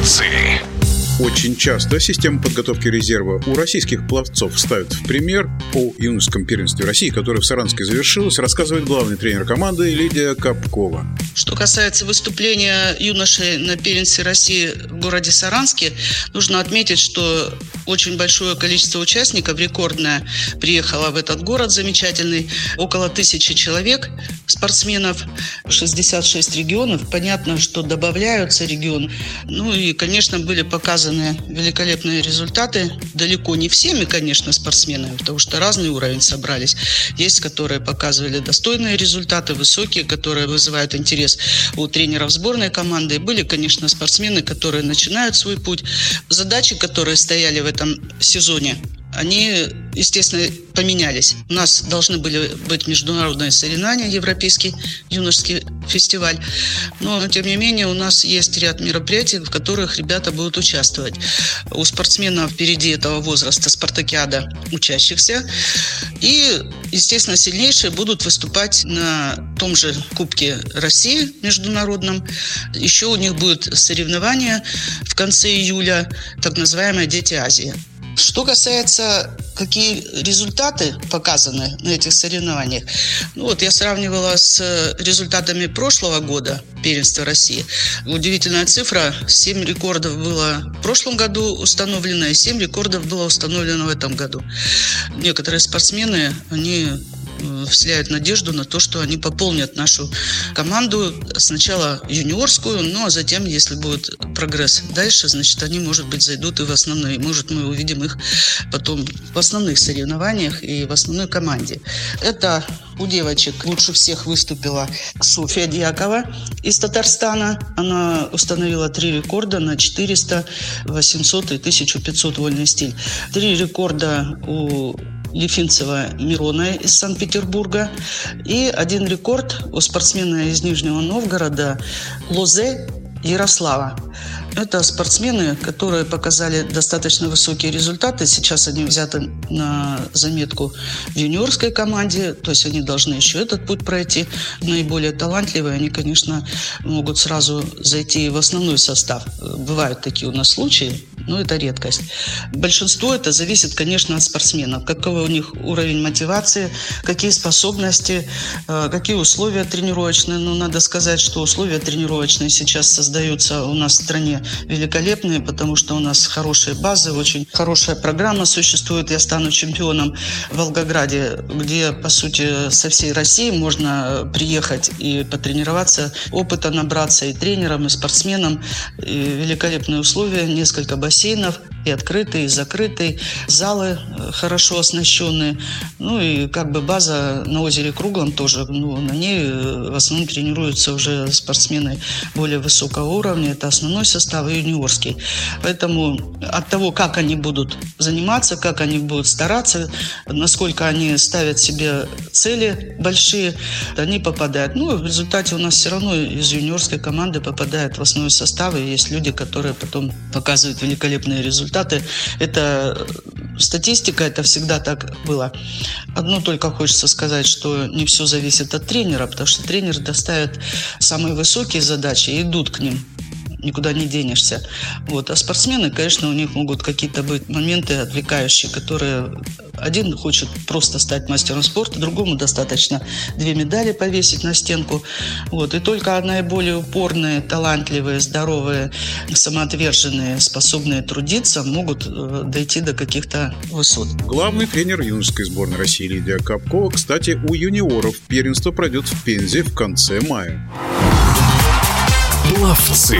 Пловцы. Очень часто систему подготовки резерва у российских пловцов ставят в пример. О юношеском первенстве России, которое в Саранске завершилось, рассказывает главный тренер команды Лидия Капкова. Что касается выступления юношей на первенстве России в городе Саранске, нужно отметить, что очень большое количество участников, рекордное, приехало в этот город замечательный. Около тысячи человек, спортсменов, 66 регионов. Понятно, что добавляются регионы. Ну и, конечно, были показаны показаны великолепные результаты. Далеко не всеми, конечно, спортсменами, потому что разный уровень собрались. Есть, которые показывали достойные результаты, высокие, которые вызывают интерес у тренеров сборной команды. Были, конечно, спортсмены, которые начинают свой путь. Задачи, которые стояли в этом сезоне, они, естественно, поменялись. У нас должны были быть международные соревнования, Европейский юношеский фестиваль. Но, тем не менее, у нас есть ряд мероприятий, в которых ребята будут участвовать. У спортсменов впереди этого возраста спартакиада учащихся. И, естественно, сильнейшие будут выступать на том же Кубке России международном. Еще у них будет соревнование в конце июля, так называемое «Дети Азии». Что касается, какие результаты показаны на этих соревнованиях, ну вот я сравнивала с результатами прошлого года первенства России. Удивительная цифра. 7 рекордов было в прошлом году установлено, и 7 рекордов было установлено в этом году. Некоторые спортсмены, они Э, вселяют надежду на то, что они пополнят нашу команду сначала юниорскую, ну а затем, если будет прогресс дальше, значит, они, может быть, зайдут и в основные. Может, мы увидим их потом в основных соревнованиях и в основной команде. Это у девочек лучше всех выступила Софья Дьякова из Татарстана. Она установила три рекорда на 400, 800 и 1500 вольный стиль. Три рекорда у Ефинцева Мирона из Санкт-Петербурга. И один рекорд у спортсмена из Нижнего Новгорода Лозе Ярослава. Это спортсмены, которые показали достаточно высокие результаты. Сейчас они взяты на заметку в юниорской команде, то есть они должны еще этот путь пройти. Наиболее талантливые, они, конечно, могут сразу зайти в основной состав. Бывают такие у нас случаи, но это редкость. Большинство это зависит, конечно, от спортсменов. Какой у них уровень мотивации, какие способности, э, какие условия тренировочные. Ну, надо сказать, что условия тренировочные сейчас создаются у нас в стране великолепные, потому что у нас хорошие базы, очень хорошая программа существует. Я стану чемпионом в Волгограде, где, по сути, со всей России можно приехать и потренироваться, опыта набраться и тренером, и спортсменом. И великолепные условия, несколько бассейнов бассейнов, и открытые, и закрытые, залы э, хорошо оснащенные. Ну и как бы база на озере Круглом тоже, ну, на ней э, в основном тренируются уже спортсмены более высокого уровня. Это основной состав и юниорский. Поэтому от того, как они будут заниматься, как они будут стараться, насколько они ставят себе цели большие, они попадают. Ну, в результате у нас все равно из юниорской команды попадают в основной состав, и есть люди, которые потом показывают великолепные результаты. Это статистика, это всегда так было. Одно только хочется сказать, что не все зависит от тренера, потому что тренер доставит самые высокие задачи и идут к ним никуда не денешься. Вот. А спортсмены, конечно, у них могут какие-то быть моменты отвлекающие, которые один хочет просто стать мастером спорта, другому достаточно две медали повесить на стенку. Вот. И только наиболее упорные, талантливые, здоровые, самоотверженные, способные трудиться могут э, дойти до каких-то высот. Главный тренер юношеской сборной России Лидия Капкова, кстати, у юниоров первенство пройдет в Пензе в конце мая. Пловцы.